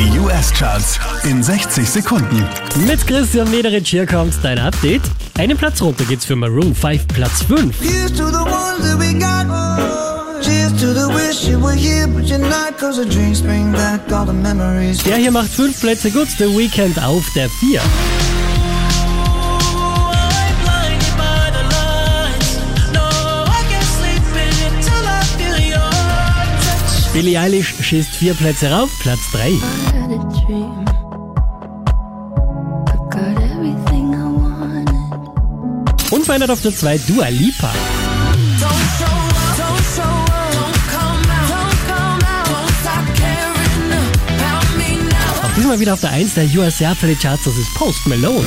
Die US-Charts in 60 Sekunden. Mit Christian Mederich hier kommt dein Update. Einen Platz runter geht's für Maroon 5, Platz 5. Here's to the ones that we got. Cheers to the wish you were here, but you're not. Cause the drinks bring back all the memories. Der hier macht fünf Plätze gut, The Weekend auf der 4. Billie Eilish schießt vier Plätze rauf, Platz 3. had a dream. I got everything I wanted. Unverändert auf der 2 Dua Lipa. Auch diesmal wieder auf der 1 der US Airplay Charts, das ist Post Malone.